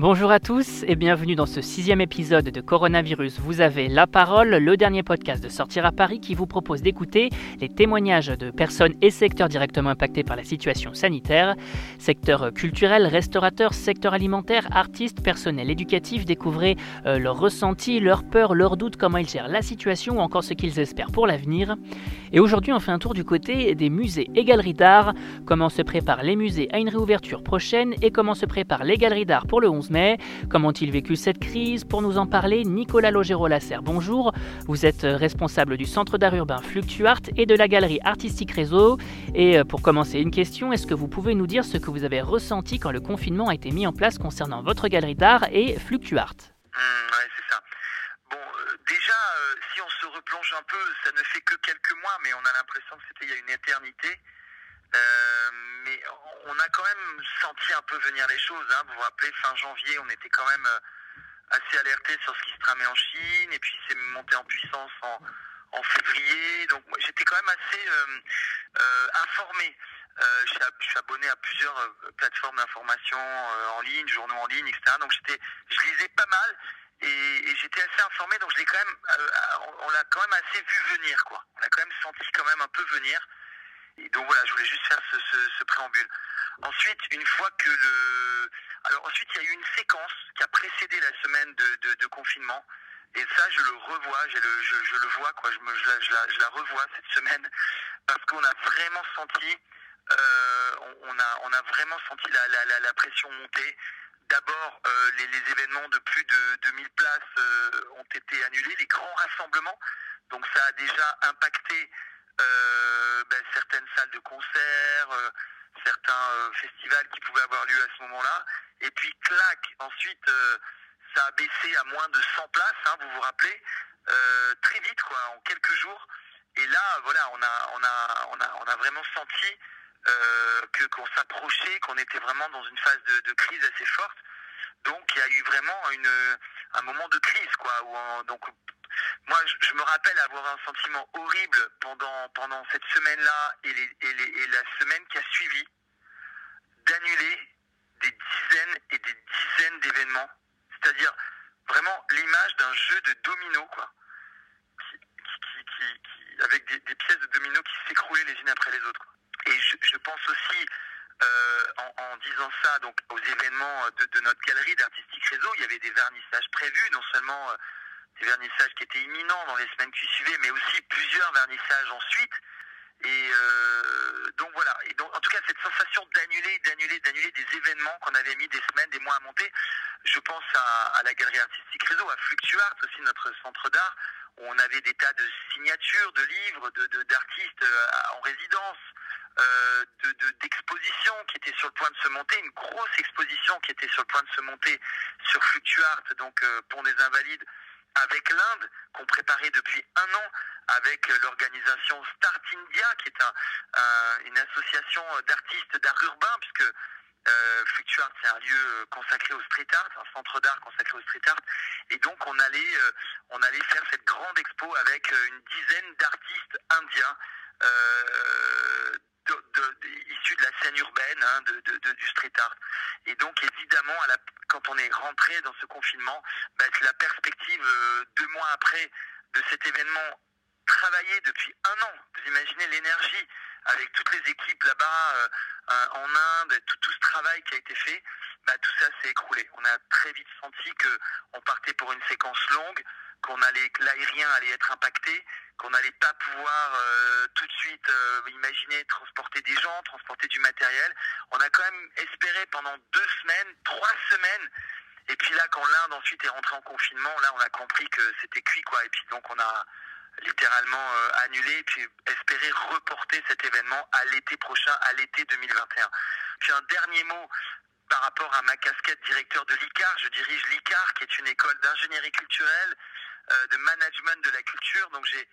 Bonjour à tous et bienvenue dans ce sixième épisode de Coronavirus. Vous avez la parole, le dernier podcast de Sortir à Paris qui vous propose d'écouter les témoignages de personnes et secteurs directement impactés par la situation sanitaire. Secteur culturel, restaurateur, secteur alimentaire, artistes, personnel éducatif, découvrez euh, leurs ressentis, leurs peurs, leurs doutes, comment ils gèrent la situation ou encore ce qu'ils espèrent pour l'avenir. Et aujourd'hui, on fait un tour du côté des musées et galeries d'art, comment se préparent les musées à une réouverture prochaine et comment se préparent les galeries d'art pour le 11 mai. Comment ont-ils vécu cette crise Pour nous en parler, Nicolas Logero-Lasserre, bonjour. Vous êtes responsable du Centre d'art urbain Fluctuart et de la galerie artistique Réseau. Et euh, pour commencer, une question, est-ce que vous pouvez nous dire ce que vous avez ressenti quand le confinement a été mis en place concernant votre galerie d'art et Fluctuart? Mmh, c'est ça. Bon, euh, déjà, euh, si on se replonge un peu, ça ne fait que quelques mois, mais on a l'impression que c'était il y a une éternité. Euh, mais on a quand même senti un peu venir les choses. Hein. Vous vous rappelez, fin janvier, on était quand même euh, assez alerté sur ce qui se tramait en Chine, et puis c'est monté en puissance en, février. Donc j'étais quand même assez euh, informé. Je, suis abonné à plusieurs plateformes d'information en ligne, journaux en ligne, etc. Donc j'étais, je lisais pas mal et, j'étais assez informé. Donc je quand même, on, l'a quand même assez vu venir, quoi. On l'a quand même senti quand même un peu venir donc voilà, je voulais juste faire ce, préambule. Ensuite, une fois que le... Alors ensuite, il y a eu une séquence qui a précédé la semaine de, confinement. Et ça, je le revois, je, le vois, quoi. Je, la, revois cette semaine parce qu'on a vraiment senti, euh, on, a, vraiment senti la, pression monter. D'abord, euh, les, événements de plus de 2000 places euh, ont été annulés, les grands rassemblements. Donc ça a déjà impacté ben, certaines salles de concert, euh, certains euh, festivals qui pouvaient avoir lieu à ce moment-là. Et puis, clac, ensuite, ça a baissé à moins de 100 places, hein, vous vous rappelez, très vite, quoi, en quelques jours. Et là, voilà, on a, on a, on a, on a vraiment senti que qu'on s'approchait, qu'on était vraiment dans une phase de, crise assez forte. Donc, il y a eu vraiment une, un moment de crise, quoi. Où donc, moi, je, me rappelle avoir un sentiment horrible pendant, pendant cette semaine-là et, les, et, la semaine qui a suivi, d'annuler des dizaines et des dizaines d'événements. C'est-à-dire vraiment l'image d'un jeu de domino, quoi. avec des, pièces de domino qui s'écroulaient les unes après les autres. Et je, pense aussi, euh, en, disant ça, donc aux événements de, notre galerie d'artistique il y avait des vernissages prévus, non seulement... Euh, des vernissages qui étaient imminents dans les semaines qui suivaient, mais aussi plusieurs vernissages ensuite. Et euh, donc voilà. Donc en tout cas cette sensation d'annuler, d'annuler, d'annuler des événements qu'on avait mis des semaines, des mois à monter. Je pense à, la galerie artistique réseau, à Fluctuart aussi notre centre d'art où on avait des tas de signatures, de livres, de d'artistes euh, en résidence, euh, de d'expositions qui étaient sur le point de se monter, une grosse exposition qui était sur le point de se monter sur Fluctuart, donc pour des Invalides avec l'Inde, qu'on préparait depuis un an avec l'organisation Start India, qui est une association d'artistes d'art urbain, puisque euh, c'est un lieu consacré au street art, un centre d'art consacré au street art. Et donc, on allait, euh, on allait faire cette grande expo avec euh, une dizaine d'artistes indiens euh, de, issus de la scène urbaine, hein, de, du street art. Et donc évidemment, quand on est rentré dans ce confinement, bah, la perspective euh, deux mois après de cet événement travaillé depuis un an. Vous imaginez l'énergie avec toutes les équipes là-bas euh, en Inde, tout, ce travail qui a été fait, bah, tout ça s'est écroulé. On a très vite senti que on partait pour une séquence longue, qu'on allait, l'aérien allait être impacté, qu'on n'allait pas pouvoir euh, tout de suite euh, imaginer transporter des gens, transporter du matériel. On a quand même espéré pendant deux semaines, trois semaines. Et puis là, quand l'Inde ensuite est rentrée en confinement, là, on a compris que c'était cuit, quoi. Et puis donc, on a littéralement euh, annulé, et puis espéré reporter cet événement à l'été prochain, à l'été 2021. Puis un dernier mot par rapport à ma casquette directeur de l'ICAR. Je dirige l'ICAR, qui est une école d'ingénierie culturelle de management de la culture. Donc j'ai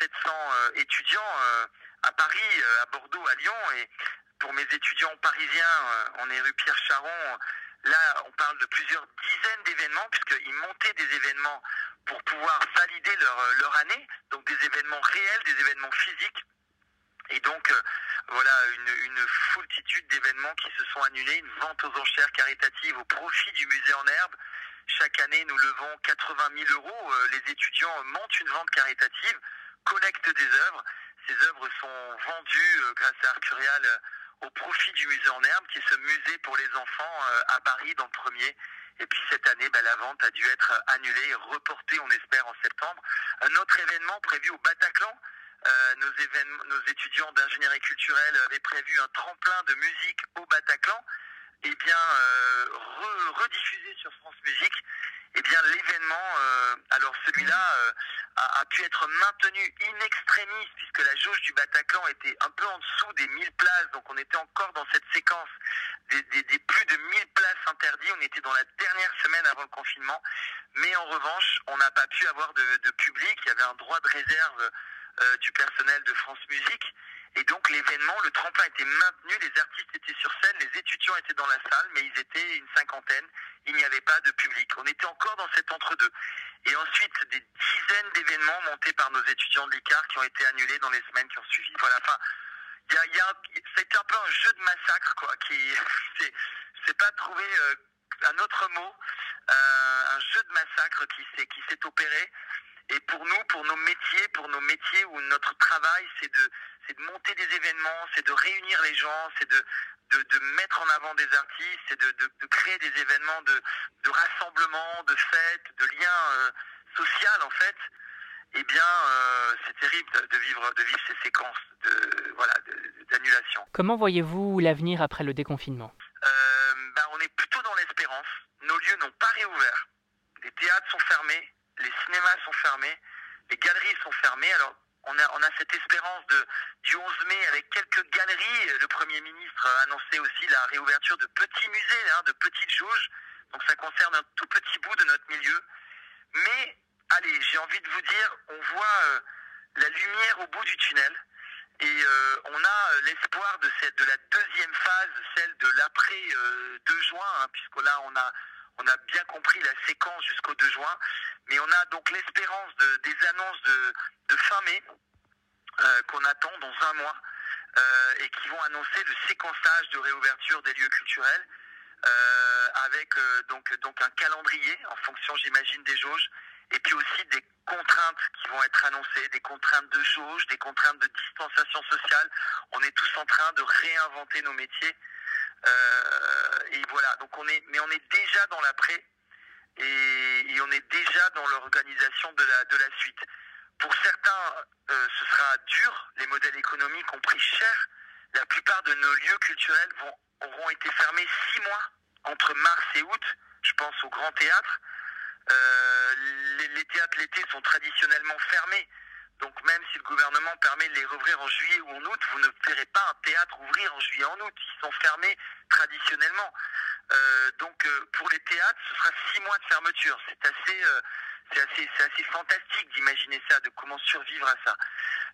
700 euh, étudiants euh, à Paris, à Bordeaux, à Lyon. Et pour mes étudiants parisiens, on est rue Pierre Charon. Là, on parle de plusieurs dizaines d'événements, puisqu'ils montaient des événements pour pouvoir valider leur, leur année, donc des événements réels, des événements physiques. Et donc, voilà, une, une foultitude d'événements qui se sont annulés, une vente aux enchères caritatives au profit du musée en herbe. Chaque année, nous levons 80 000 euros. Les étudiants montent une vente caritative, collectent des œuvres. Ces œuvres sont vendues grâce à Arcurial au profit du musée en herbe, qui est ce musée pour les enfants à Paris dans le premier. Et puis cette année, bah, la vente a dû être annulée reportée, on espère, en septembre. Un autre événement prévu au Bataclan. Euh, nos étudiants d'ingénierie culturelle avaient prévu un tremplin de musique au Bataclan. Eh bien, euh, rediffusé sur France Musique. Eh bien, l'événement, euh, alors celui-là euh, a, pu être maintenu in extremis puisque la jauge du Bataclan était un peu en dessous des 1000 places. Donc, on était encore dans cette séquence des plus de 1000 places interdites. On était dans la dernière semaine avant le confinement. Mais en revanche, on n'a pas pu avoir de, de, public. Il y avait un droit de réserve euh, du personnel de France Musique. Et donc l'événement, le tremplin était maintenu, les artistes étaient sur scène, les étudiants étaient dans la salle, mais ils étaient une cinquantaine, il n'y avait pas de public. On était encore dans cet entre-deux. Et ensuite, des dizaines d'événements montés par nos étudiants de l'ICAR qui ont été annulés dans les semaines qui ont suivi. Voilà, enfin, y a, y c'est un peu un jeu de massacre, quoi, qui, c'est, pas trouver euh, un autre mot, euh, un jeu de massacre qui s'est opéré. Et pour nous, pour nos métiers, pour nos métiers où notre travail, c'est de, c'est de monter des événements, c'est de réunir les gens, c'est de, de, de, mettre en avant des artistes, c'est de, créer des événements de, de rassemblement, de fêtes, de liens euh, sociaux en fait. Eh bien, euh, c'est terrible de vivre, de vivre ces séquences de, voilà, d'annulation. Comment voyez-vous l'avenir après le déconfinement? Euh, ben, On est plutôt dans l'espérance. Nos lieux n'ont pas réouvert. Les théâtres sont fermés, les cinémas sont fermés, les galeries sont fermées. Alors, on a, cette espérance de, du 11 mai avec quelques galeries. Le Premier ministre a annoncé aussi la réouverture de petits musées, hein, de petites jauges. Donc ça concerne un tout petit bout de notre milieu. Mais, allez, j'ai envie de vous dire, on voit euh, la lumière au bout du tunnel. Et euh, on a l'espoir de, de la deuxième phase, celle de l'après euh, 2 juin, hein, puisque là on a on a bien compris la séquence jusqu'au 2 juin, mais on a donc l'espérance de, des annonces de, fin mai euh, qu'on attend dans un mois euh, et qui vont annoncer le séquençage de réouverture des lieux culturels euh, avec donc, donc un calendrier en fonction, j'imagine, des jauges et puis aussi des contraintes qui vont être annoncées, des contraintes de jauge, des contraintes de distanciation sociale. On est tous en train de réinventer nos métiers. Euh, et voilà, donc on est, mais on est déjà dans l'après et, on est déjà dans l'organisation de la, de la suite. Pour certains, euh, ce sera dur, les modèles économiques ont pris cher. La plupart de nos lieux culturels vont, auront été fermés six mois entre mars et août. Je pense au Grand Théâtre. Euh, les théâtres l'été sont traditionnellement fermés. Donc même si le gouvernement permet de les rouvrir en juillet ou en août, vous ne verrez pas un théâtre ouvrir en juillet en août. Ils sont fermés traditionnellement. Euh, donc euh, pour les théâtres, ce sera six mois de fermeture. C'est assez, euh, assez, assez fantastique d'imaginer ça, de comment survivre à ça.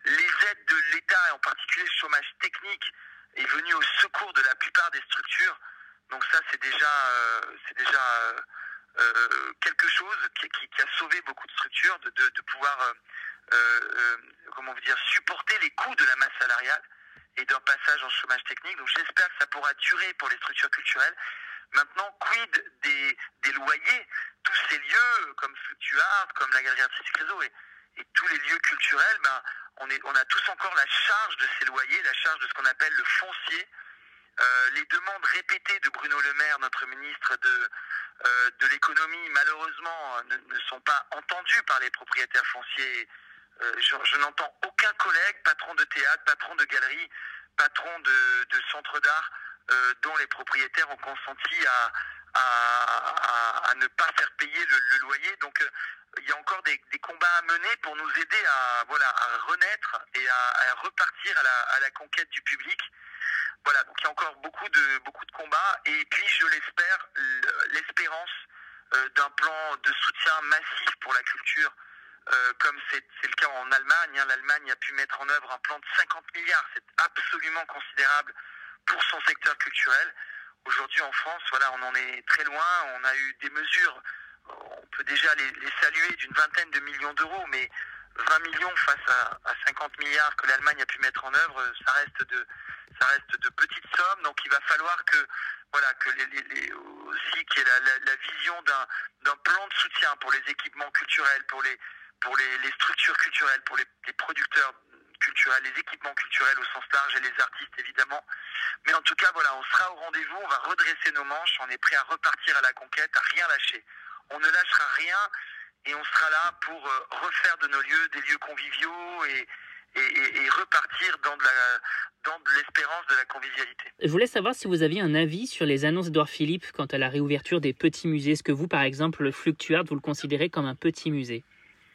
Les aides de l'État, et en particulier le chômage technique, est venu au secours de la plupart des structures. Donc ça, c'est déjà, c'est déjà quelque chose qui, a sauvé beaucoup de structures, de, de, pouvoir comment vous dire, supporter les coûts de la masse salariale et d'un passage en chômage technique. Donc j'espère que ça pourra durer pour les structures culturelles. Maintenant, quid des, des loyers? Tous ces lieux, comme Fluctuart, comme la Galerie Artistique Réseau et, tous les lieux culturels, ben, on, est, on a tous encore la charge de ces loyers, la charge de ce qu'on appelle le foncier. Euh, les demandes répétées de Bruno Le Maire, notre ministre de, euh, de l'économie, malheureusement, ne, sont pas entendues par les propriétaires fonciers euh, je, n'entends aucun collègue, patron de théâtre, patron de galerie, patron de, centre d'art, euh, dont les propriétaires ont consenti à, ne pas faire payer le, loyer. Donc euh, il y a encore des, combats à mener pour nous aider à, voilà, à renaître et à, repartir à la, conquête du public. Voilà, donc il y a encore beaucoup de, combats. Et puis, je l'espère, l'espérance d'un plan de soutien massif pour la culture euh, comme c'est le cas en Allemagne. Hein, L'Allemagne a pu mettre en œuvre un plan de 50 milliards. C'est absolument considérable pour son secteur culturel. Aujourd'hui en France, voilà, on en est très loin. On a eu des mesures, on peut déjà les, saluer d'une vingtaine de millions d'euros, mais 20 millions face à, à 50 milliards que l'Allemagne a pu mettre en œuvre, ça reste de, ça reste de petites sommes. Donc il va falloir que, voilà, que aussi qu'il y ait la, la, la vision d'un plan de soutien pour les équipements culturels, pour les, pour les, structures culturelles, pour les, producteurs culturels, les équipements culturels au sens large et les artistes évidemment. Mais en tout cas, voilà, on sera au rendez-vous, on va redresser nos manches, on est prêt à repartir à la conquête, à rien lâcher. On ne lâchera rien et on sera là pour euh, refaire de nos lieux des lieux conviviaux et, repartir dans de l'espérance de la convivialité. Je voulais savoir si vous aviez un avis sur les annonces d'Edouard Philippe quant à la réouverture des petits musées. Est-ce que vous, par exemple, le Fluctuart, vous le considérez comme un petit musée?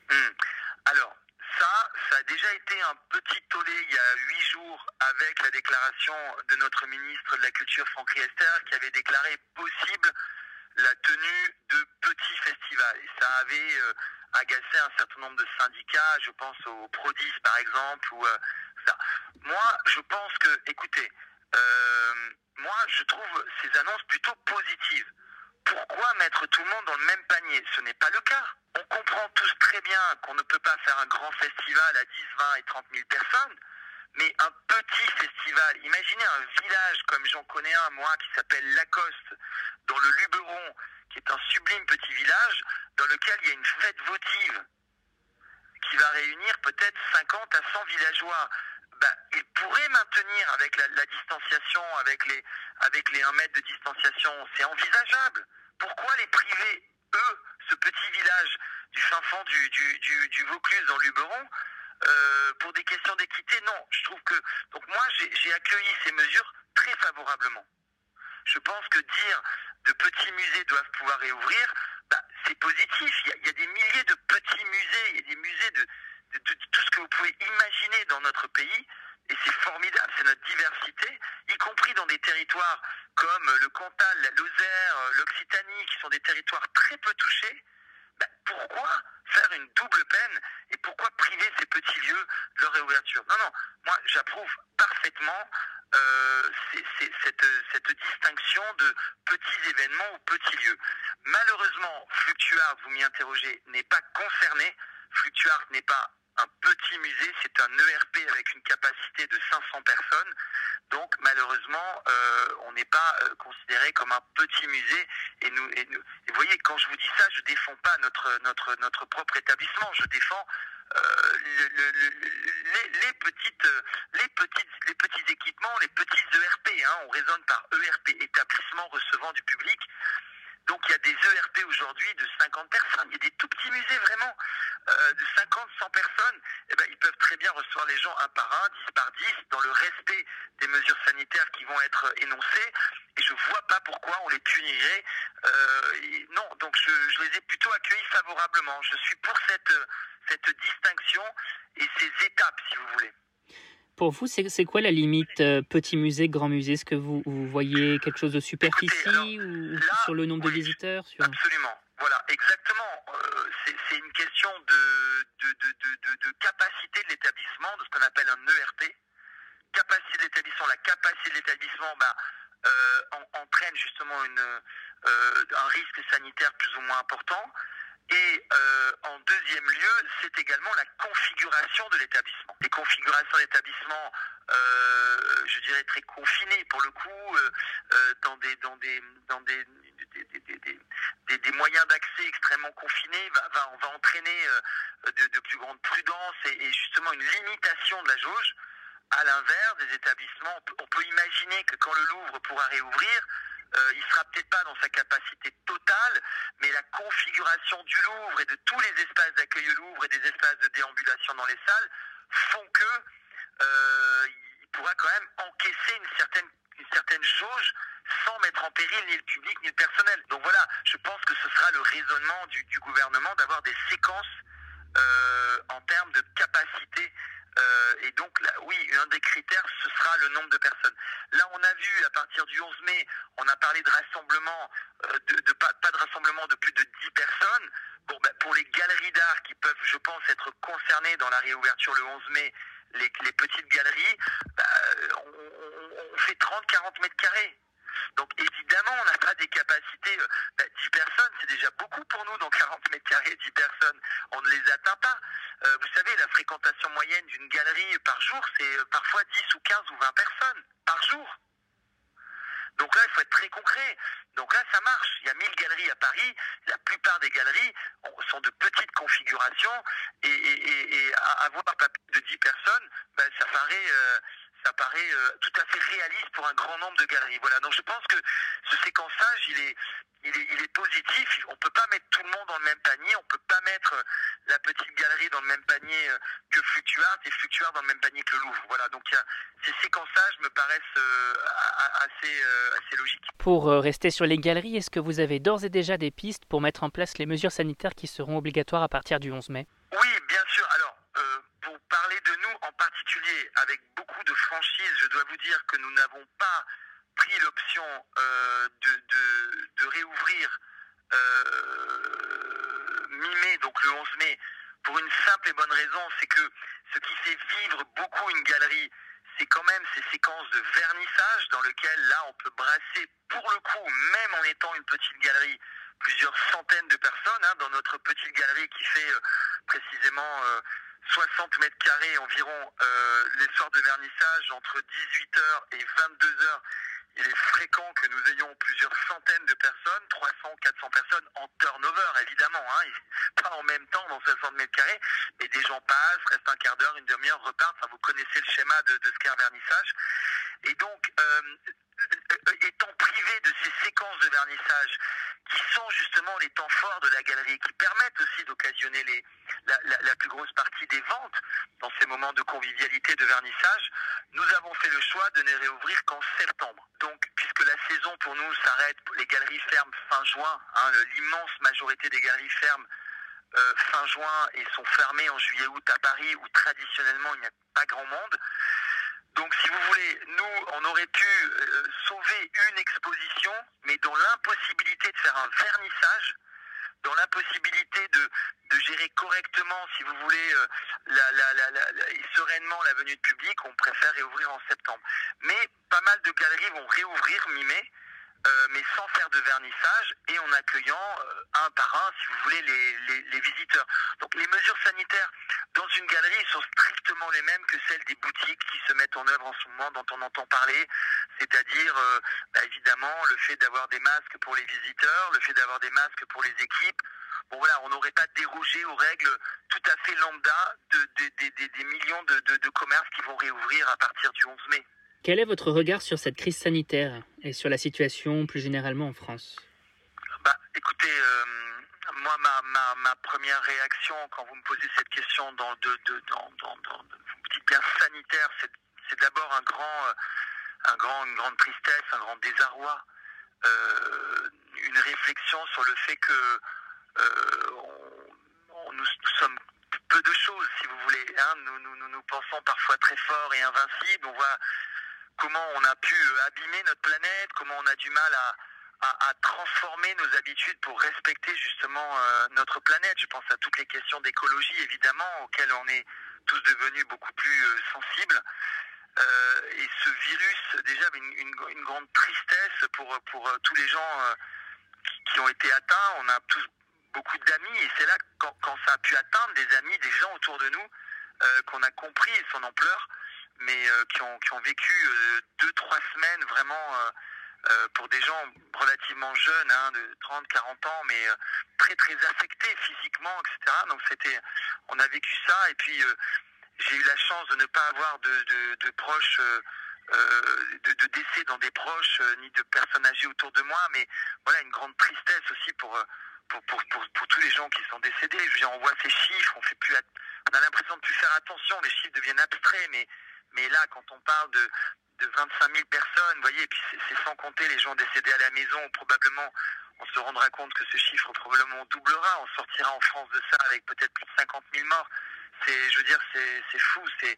Hmm. Alors, ça, ça a déjà été un petit tollé il y a huit jours avec la déclaration de notre ministre de la Culture, Franck Riester, qui avait déclaré possible la tenue de petits festivals. Ça avait euh, agacé un certain nombre de syndicats, je pense au Prodis par exemple, ou euh, ça. Moi, je pense que, écoutez, euh, moi, je trouve ces annonces plutôt positives. Pourquoi mettre tout le monde dans le même panier? Ce n'est pas le cas. On comprend tous très bien qu'on ne peut pas faire un grand festival à 10, 20 et 30 000 personnes, mais un petit festival. Imaginez un village comme j'en connais un, moi, qui s'appelle Lacoste, dans le Luberon, qui est un sublime petit village, dans lequel il y a une fête votive qui va réunir peut-être 50 à 100 villageois. Ben, il pourrait maintenir avec la, la, distanciation, avec les, avec les 1 mètre de distanciation. C'est envisageable. Pourquoi les priver, eux, ce petit village du fin fond du, du, du, du Vaucluse dans Luberon, euh, pour des questions d'équité? Non, je trouve que... Donc moi, j'ai accueilli ces mesures très favorablement. Je pense que dire de petits musées doivent pouvoir réouvrir, bah, c'est positif. Il y, a, il y, a, des milliers de petits musées, il y a des musées de, tout ce que vous pouvez imaginer dans notre pays. Et c'est formidable, c'est notre diversité, y compris dans des territoires comme le Cantal, la Lozère, l'Occitanie, qui sont des territoires très peu touchés. Ben, pourquoi faire une double peine et pourquoi priver ces petits lieux de leur réouverture? Non, non, moi j'approuve parfaitement euh, cette, cette distinction de petits événements ou petits lieux. Malheureusement, Fluctuart, vous m'y interrogez, n'est pas concerné. Fluctuart n'est pas un petit musée, c'est un ERP avec une capacité de 500 personnes. Donc malheureusement, euh, on n'est pas euh, considéré comme un petit musée. Et vous voyez, quand je vous dis ça, je défends pas notre notre notre propre établissement. Je défends euh, le, le, le, les, les, petites les petites les petits équipements, les petits ERP. Hein, on raisonne par ERP, établissement recevant du public. Donc il y a des ERP aujourd'hui de 50 personnes. Il y a des tout petits musées vraiment euh, de 50, 100 personnes. Eh ben, ils peuvent très bien recevoir les gens un par un, 10 par 10, dans le respect des mesures sanitaires qui vont être énoncées. Et je vois pas pourquoi on les punirait. Euh, non, donc je, je, les ai plutôt accueillis favorablement. Je suis pour cette, cette distinction et ces étapes, si vous voulez. Pour vous, c'est quoi la limite euh, petit musée, grand musée? Est-ce que vous, vous, voyez quelque chose de superficie Écoutez, alors, ou là, sur le nombre oui, de visiteurs sur... Absolument. Voilà, exactement. Euh, c'est une question de, de, de, de, capacité de l'établissement, de ce qu'on appelle un ERP. Capacité de l'établissement, la capacité de l'établissement bah, euh, en, entraîne justement une, un risque sanitaire plus ou moins important. Et euh, en deuxième lieu, c'est également la configuration de l'établissement. Les configurations d'établissement, euh, je dirais très confinées pour le coup, euh, dans des dans des dans des des, des, des, des moyens d'accès extrêmement confinés va, va, va entraîner de, plus grande prudence et, justement une limitation de la jauge. À l'inverse des établissements, on peut imaginer que quand le Louvre pourra réouvrir, euh, il sera peut-être pas dans sa capacité totale, mais la configuration du Louvre et de tous les espaces d'accueil au Louvre et des espaces de déambulation dans les salles font que euh, il pourra quand même encaisser une certaine une certaine jauge sans mettre en péril ni le public ni le personnel. Donc voilà, je pense que ce sera le raisonnement du, gouvernement d'avoir des séquences euh, en termes de capacité euh, et donc, là, oui, un des critères, ce sera le nombre de personnes. Là, on a vu, à partir du 11 mai, on a parlé de rassemblement, euh, de, pas, de rassemblement de plus de 10 personnes. Ben, pour les galeries d'art qui peuvent, je pense, être concernées dans la réouverture le 11 mai, les, petites galeries, ben, on, fait 30-40 mètres carrés. Donc évidemment, on n'a pas des capacités. Euh, 10 personnes, c'est déjà beaucoup pour nous dans 40 mètres carrés, 10 personnes. On ne les atteint pas. Euh, vous savez, la fréquentation moyenne d'une galerie par jour, c'est euh, parfois 10 ou 15 ou 20 personnes par jour. Donc là, il faut être très concret. Donc là, ça marche. Il y a 1000 galeries à Paris. La plupart des galeries sont de petites configurations. Et, avoir un papier de 10 personnes, ben, ça paraît... ça paraît tout à fait réaliste pour un grand nombre de galeries. Voilà, donc je pense que ce séquençage, il est, il est, positif. On ne peut pas mettre tout le monde dans le même panier. On ne peut pas mettre euh, la petite galerie dans le même panier euh, que Fluctuart et Fluctuart dans le même panier que le Louvre. Voilà. Donc ces séquençages me paraissent euh, assez, assez logiques. Pour rester sur les galeries, est-ce que vous avez d'ores et déjà des pistes pour mettre en place les mesures sanitaires qui seront obligatoires à partir du 11 mai? Oui, bien sûr. Alors, pour parler de nous en particulier, avec beaucoup de franchise, je dois vous dire que nous n'avons pas pris l'option euh, de, de, réouvrir euh, mi-mai, donc le 11 mai, pour une simple et bonne raison, c'est que ce qui fait vivre beaucoup une galerie, c'est quand même ces séquences de vernissage dans lesquelles là on peut brasser pour le coup, même en étant une petite galerie, plusieurs centaines de personnes hein, dans notre petite galerie qui fait euh, précisément 60 mètres carrés environ les soirs de vernissage entre 18h et 22h il est fréquent que nous ayons plusieurs centaines de personnes, 300, 400 personnes en turnover, évidemment, hein, pas en même temps dans 60 mètres carrés, mais des gens passent, restent un quart d'heure, une demi-heure, repartent. Enfin, vous connaissez le schéma de, ce qu'est un vernissage. Et donc, euh, euh, étant privé de ces séquences de vernissage qui sont justement les temps forts de la galerie, qui permettent aussi d'occasionner les, la, plus grosse partie des ventes dans ces moments de convivialité, de vernissage, nous avons fait le choix de ne réouvrir qu'en septembre. Donc, puisque la saison pour nous s'arrête, les galeries ferment fin juin, hein, l'immense majorité des galeries ferment euh, fin juin et sont fermées en juillet-août à Paris, où traditionnellement il n'y a pas grand monde. Donc, si vous voulez, nous, on aurait pu euh, sauver une exposition, mais dans l'impossibilité de faire un vernissage, dans l'impossibilité de, gérer correctement, si vous voulez, euh, sereinement la venue de public, on préfère réouvrir en septembre. Mais pas mal de galeries vont réouvrir mi-mai. Euh, mais sans faire de vernissage et en accueillant euh, un par un, si vous voulez, les, les, visiteurs. Donc les mesures sanitaires dans une galerie sont strictement les mêmes que celles des boutiques qui se mettent en œuvre en ce moment dont on entend parler, c'est-à-dire euh, bah, évidemment le fait d'avoir des masques pour les visiteurs, le fait d'avoir des masques pour les équipes. Bon voilà, on n'aurait pas dérogé aux règles tout à fait lambda de, des millions de, de commerces qui vont réouvrir à partir du 11 mai. Quel est votre regard sur cette crise sanitaire et sur la situation plus généralement en France? Bah, Écoutez, euh, moi, ma, première réaction quand vous me posez cette question dans, de, de, bien sanitaire, c'est d'abord un grand, euh, un grand, une grande tristesse, un grand désarroi, euh, une réflexion sur le fait que nous, sommes peu de choses, si vous voulez. Hein. Nous, nous, pensons parfois très fort et invincibles. Comment on a pu euh, abîmer notre planète, comment on a du mal à, transformer nos habitudes pour respecter justement euh, notre planète. Je pense à toutes les questions d'écologie, évidemment, auxquelles on est tous devenus beaucoup plus euh, sensibles. et ce virus, déjà, une, une, grande tristesse pour, pour tous les gens qui, ont été atteints. On a tous beaucoup d'amis, et c'est là, quand, quand, ça a pu atteindre des amis, des gens autour de nous, qu'on a compris son ampleur mais euh, qui, ont, qui ont vécu euh, deux, trois semaines vraiment euh, pour des gens relativement jeunes, hein, de 30, 40 ans, mais très très affectés physiquement, etc. Donc c'était, on a vécu ça, et puis j'ai eu la chance de ne pas avoir de, de, de proches. de, de, décès dans des proches, ni de personnes âgées autour de moi, mais voilà une grande tristesse aussi pour, pour, pour, pour, pour tous les gens qui sont décédés. Je veux dire, on voit ces chiffres, on fait plus, on a l'impression de plus faire attention, les chiffres deviennent abstraits, mais mais là, quand on parle de, de 25 000 personnes, vous voyez, et puis c'est sans compter les gens décédés à la maison, probablement, on se rendra compte que ce chiffre probablement doublera. On sortira en France de ça avec peut-être plus de 50 000 morts. C'est, je veux dire, c'est fou, c'est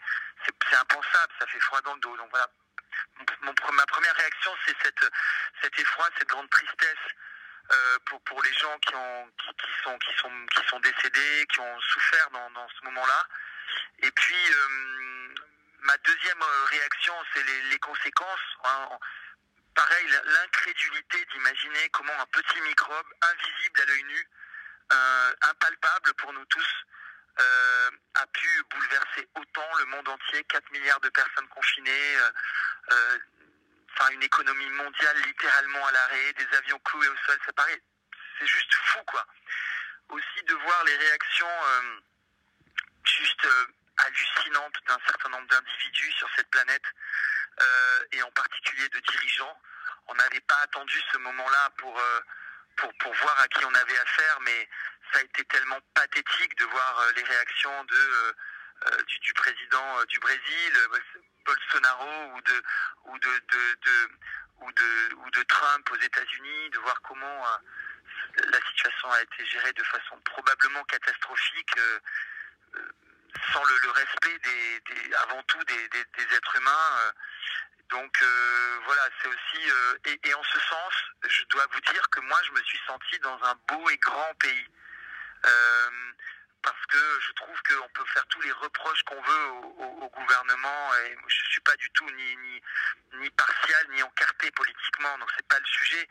impensable, ça fait froid dans le dos. Donc voilà, ma première réaction, c'est cette, cet effroi, cette grande tristesse euh, pour, pour les gens qui, ont, qui, sont, qui, sont, qui sont décédés, qui ont souffert dans, dans ce moment-là. Et puis, euh, ma deuxième euh, réaction, c'est les, conséquences. pareil, l'incrédulité d'imaginer comment un petit microbe invisible à l'œil nu impalpable pour nous tous, a pu bouleverser autant le monde entier, 4 milliards de personnes confinées, enfin une économie mondiale littéralement à l'arrêt, des avions cloués au sol, ça paraît, c'est juste fou quoi. Aussi de voir les réactions juste hallucinantes d'un certain nombre d'individus sur cette planète et en particulier de dirigeants. On n'avait pas attendu ce moment-là pour, pour, pour voir à qui on avait affaire, mais ça a été tellement pathétique de voir les réactions de, du, président du Brésil, Bolsonaro ou de, ou de, de, de ou de, ou de Trump aux États-Unis, de voir comment la situation a été gérée de façon probablement catastrophique. Euh, sans le, respect des, avant tout des, êtres humains. Euh, donc euh, voilà, c'est aussi euh, et, en ce sens, je dois vous dire que moi je me suis senti dans un beau et grand pays. Parce que je trouve qu'on peut faire tous les reproches qu'on veut au, gouvernement et je suis pas du tout ni, ni, ni partial ni encarté politiquement, donc c'est pas le sujet.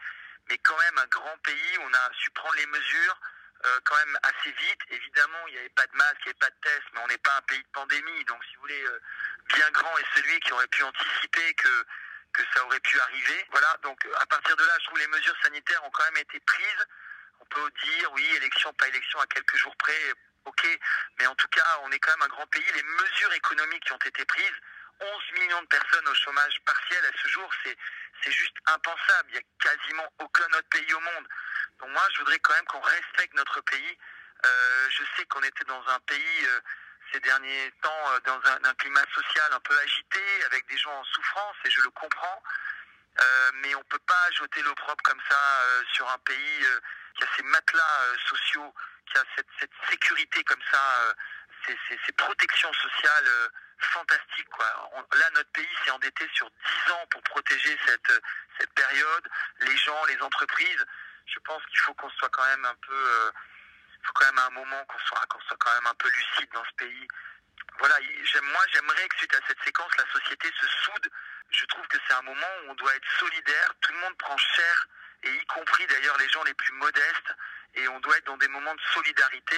Mais quand même un grand pays, on a su prendre les mesures, euh, quand même assez vite. Évidemment, il n'y avait pas de masque, il n'y avait pas de test, mais on n'est pas un pays de pandémie. Donc, si vous voulez, euh, bien grand est celui qui aurait pu anticiper que que ça aurait pu arriver. Voilà, donc à partir de là, je trouve les mesures sanitaires ont quand même été prises. On peut dire, oui, élection, pas élection, à quelques jours près, ok, mais en tout cas, on est quand même un grand pays. Les mesures économiques qui ont été prises, 11 millions de personnes au chômage partiel à ce jour, c'est c'est juste impensable. Il n'y a quasiment aucun autre pays au monde. Donc moi, je voudrais quand même qu'on respecte notre pays. Euh, je sais qu'on était dans un pays euh, ces derniers temps euh, dans un, climat social un peu agité, avec des gens en souffrance, et je le comprends. Mais on peut pas jeter l'opprobre comme ça sur un pays qui a ces matelas sociaux, qui a cette, sécurité comme ça, ces, ces, protections sociales fantastiques. Quoi. Là, notre pays s'est endetté sur 10 ans pour protéger cette, cette période, les gens, les entreprises je pense qu'il faut qu'on soit quand même un peu, euh, faut quand même un moment qu'on soit, qu'on soit quand même un peu lucide dans ce pays. Voilà, moi j'aimerais que suite à cette séquence, la société se soude. Je trouve que c'est un moment où on doit être solidaire. Tout le monde prend cher, et y compris d'ailleurs les gens les plus modestes et on doit être dans des moments de solidarité.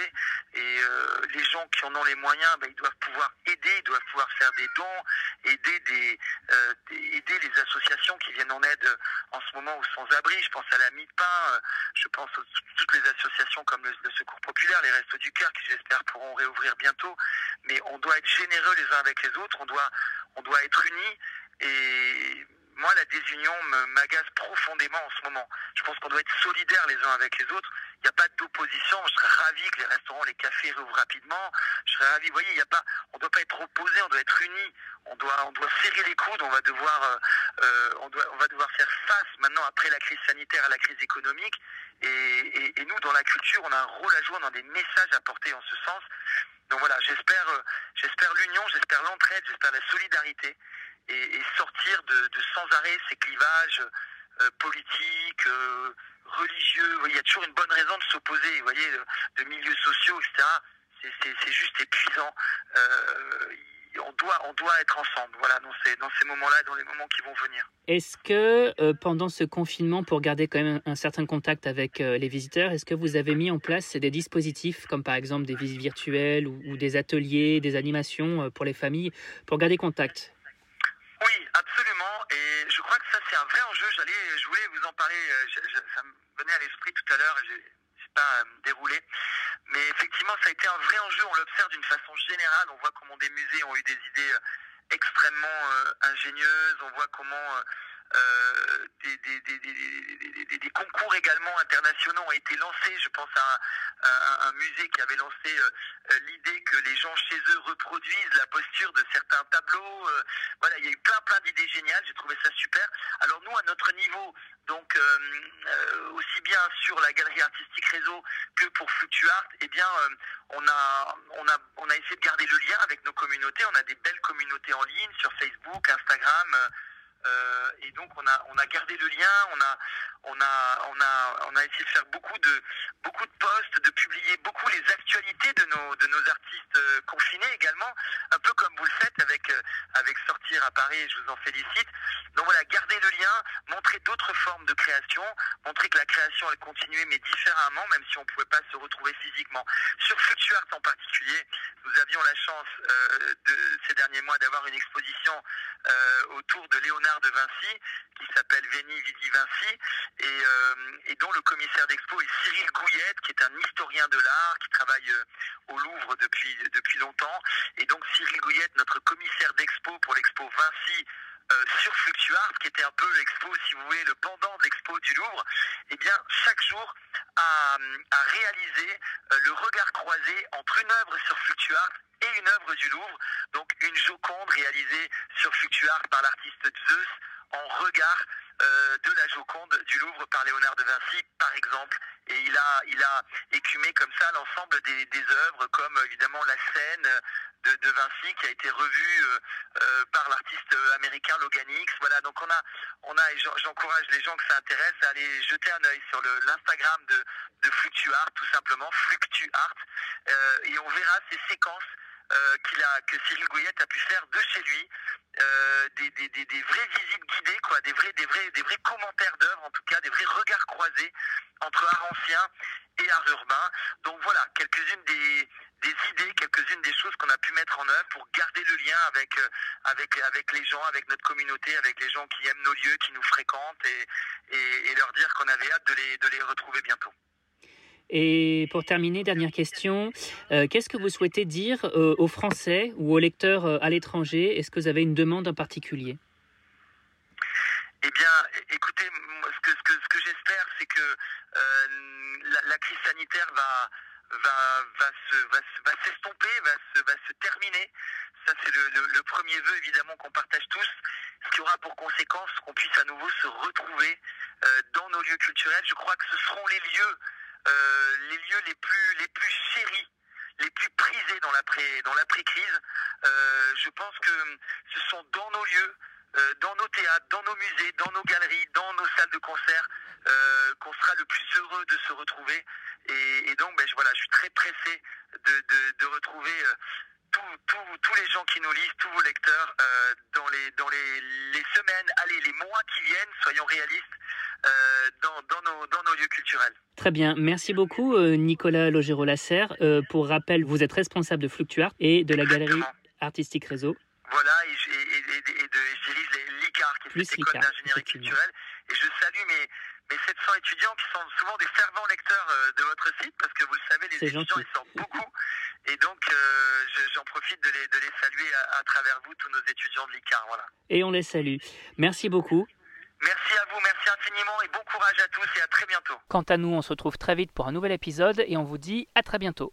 Et euh, les gens qui en ont les moyens ben, ils doivent pouvoir aider ils doivent pouvoir faire des dons aider des, euh, aider les associations qui viennent en aide en ce moment aux sans-abri. Je pense à la Mie de Pain je pense à toutes les associations comme le, le Secours Populaire les Restos du Cœur qui j'espère pourront réouvrir bientôt. Mais on doit être généreux les uns avec les autres. On doit on doit être unis. Et moi, la désunion m'agace profondément en ce moment. Je pense qu'on doit être solidaires les uns avec les autres. Il n'y a pas d'opposition. Je serais ravi que les restaurants, les cafés rouvrent rapidement. Je serais ravi. Vous voyez, il a pas, on ne doit pas être opposés, on doit être unis. On doit, serrer les coudes. On va devoir, euh, euh, on va devoir faire face maintenant après la crise sanitaire à la crise économique. Et, nous, dans la culture, on a un rôle à jouer, on a des messages à porter en ce sens. Donc voilà, j'espère, euh, j'espère l'union, j'espère l'entraide, j'espère la solidarité et, et sortir de, sans arrêt ces clivages euh, politiques, euh, religieux. Il y a toujours une bonne raison de s'opposer, vous voyez, de, milieux sociaux, etc. C'est juste épuisant. Euh, on doit, on doit être ensemble, voilà, dans ces, dans ces moments-là, dans les moments qui vont venir. Est-ce que pendant ce confinement, pour garder quand même un, certain contact avec les visiteurs, est-ce que vous avez mis en place des dispositifs comme par exemple des visites virtuelles ou, des ateliers, des animations pour les familles, pour garder contact? Oui, absolument. Et je crois que ça c'est un vrai enjeu. J'allais, je voulais vous en parler. Je, ça me venait à l'esprit tout à l'heure. pas déroulé. Mais effectivement, ça a été un vrai enjeu. On l'observe d'une façon générale. On voit comment des musées ont eu des idées extrêmement euh, ingénieuses. On voit comment euh, des, des, concours également internationaux ont été lancés. Je pense à un, musée qui avait lancé euh, l'idée que les gens chez eux reproduisent la posture de certains tableaux. Euh, voilà, il y a eu plein plein d'idées géniales. J'ai trouvé ça super. Alors nous, à notre niveau, donc euh, aussi bien sur la galerie artistique réseau que pour Fluctuart, eh bien, on a on a on a essayé de garder le lien avec nos communautés. On a des belles communautés en ligne sur Facebook, Instagram. Euh, et donc on a gardé le lien, on a essayé de faire beaucoup de beaucoup de posts, de publier beaucoup les actualités de nos artistes confinés également, un peu comme vous le faites avec euh, avec sortir à Paris, je vous en félicite. Donc voilà, garder le lien, montrer d'autres formes de création, montrer que la création elle continuait mais différemment, même si on ne pouvait pas se retrouver physiquement. Sur Fluctuart en particulier, nous avions la chance euh, ces derniers mois d'avoir une exposition euh, autour de Léonard de Vinci qui s'appelle Veni Vidi Vinci et, et dont le commissaire d'expo est Cyril Gouillette qui est un historien de l'art qui travaille au Louvre depuis, depuis longtemps. Et donc Cyril Gouillette, notre commissaire d'expo pour l'expo Vinci euh, sur Fluctuart, qui était un peu l'expo, si vous voulez, le pendant de l'expo du Louvre, eh bien, chaque jour a, réalisé euh, le regard croisé entre une œuvre sur Fluctuart et une œuvre du Louvre, donc une Joconde réalisée sur Fluctuart par l'artiste Zeus en regard euh, de la Joconde du Louvre par Léonard de Vinci, par exemple. Et il a, il a écumé comme ça l'ensemble des, œuvres, comme évidemment la scène de, de Vinci qui a été revue euh, euh, par l'artiste américain Loganix. Voilà, donc on a, on a, j'encourage les gens que ça intéresse à aller jeter un œil sur l'Instagram de, de Fluctuart, tout simplement, Fluctuart, euh, et on verra ces séquences euh, qu'il a, que Cyril Gouillette a pu faire de chez lui, euh, des, des, des, vraies visites guidées, quoi, des vrais, des vrais, des vrais commentaires d'œuvres, en tout cas, des vrais regards croisés entre art ancien et art urbain. Donc voilà, quelques-unes des, des idées, quelques-unes des choses qu'on a pu mettre en œuvre pour garder le lien avec, euh, avec, avec les gens, avec notre communauté, avec les gens qui aiment nos lieux, qui nous fréquentent et, et, et leur dire qu'on avait hâte de les, de les retrouver bientôt. Et pour terminer, dernière question, euh, qu'est-ce que vous souhaitez dire euh, aux Français ou aux lecteurs euh, à l'étranger? Est-ce que vous avez une demande en particulier? Eh bien, écoutez, ce que, j'espère, c'est que la, crise sanitaire va, va, se, va, s'estomper, se, va se terminer. Ça, c'est le, le, premier vœu, évidemment, qu'on partage tous. Ce qui aura pour conséquence qu'on puisse à nouveau se retrouver dans nos lieux culturels. Je crois que ce seront les lieux euh, les lieux les plus chéris, les plus prisés dans l'après dans l'après crise. Euh, je pense que ce sont dans nos lieux, euh, dans nos théâtres, dans nos musées, dans nos galeries, dans nos salles de concert qu'on sera le plus heureux de se retrouver. Et, donc, ben, je, suis très pressé de, retrouver tous les gens qui nous lisent, tous vos lecteurs, dans, les, les, semaines, allez, les mois qui viennent, soyons réalistes, dans, dans, nos, dans, nos, lieux culturels. Très bien, merci beaucoup euh, Nicolas Logero-Lasserre. Euh, pour rappel, vous êtes responsable de Fluctuart et de la Exactement. galerie artistique réseau. Voilà, et, et, et, et de, je dirige l'ICAR, qui est Plus l'école d'ingénierie culturelle, et je salue mes, mes 700 étudiants qui sont souvent des fervents lecteurs de votre site, parce que vous le savez, les étudiants, gentil. ils sortent beaucoup. Et donc, euh, j'en profite de les, de les saluer à, à, travers vous, tous nos étudiants de l'ICAR. Voilà. Et on les salue. Merci beaucoup. Merci à vous, merci infiniment et bon courage à tous et à très bientôt. Quant à nous, on se retrouve très vite pour un nouvel épisode et on vous dit à très bientôt.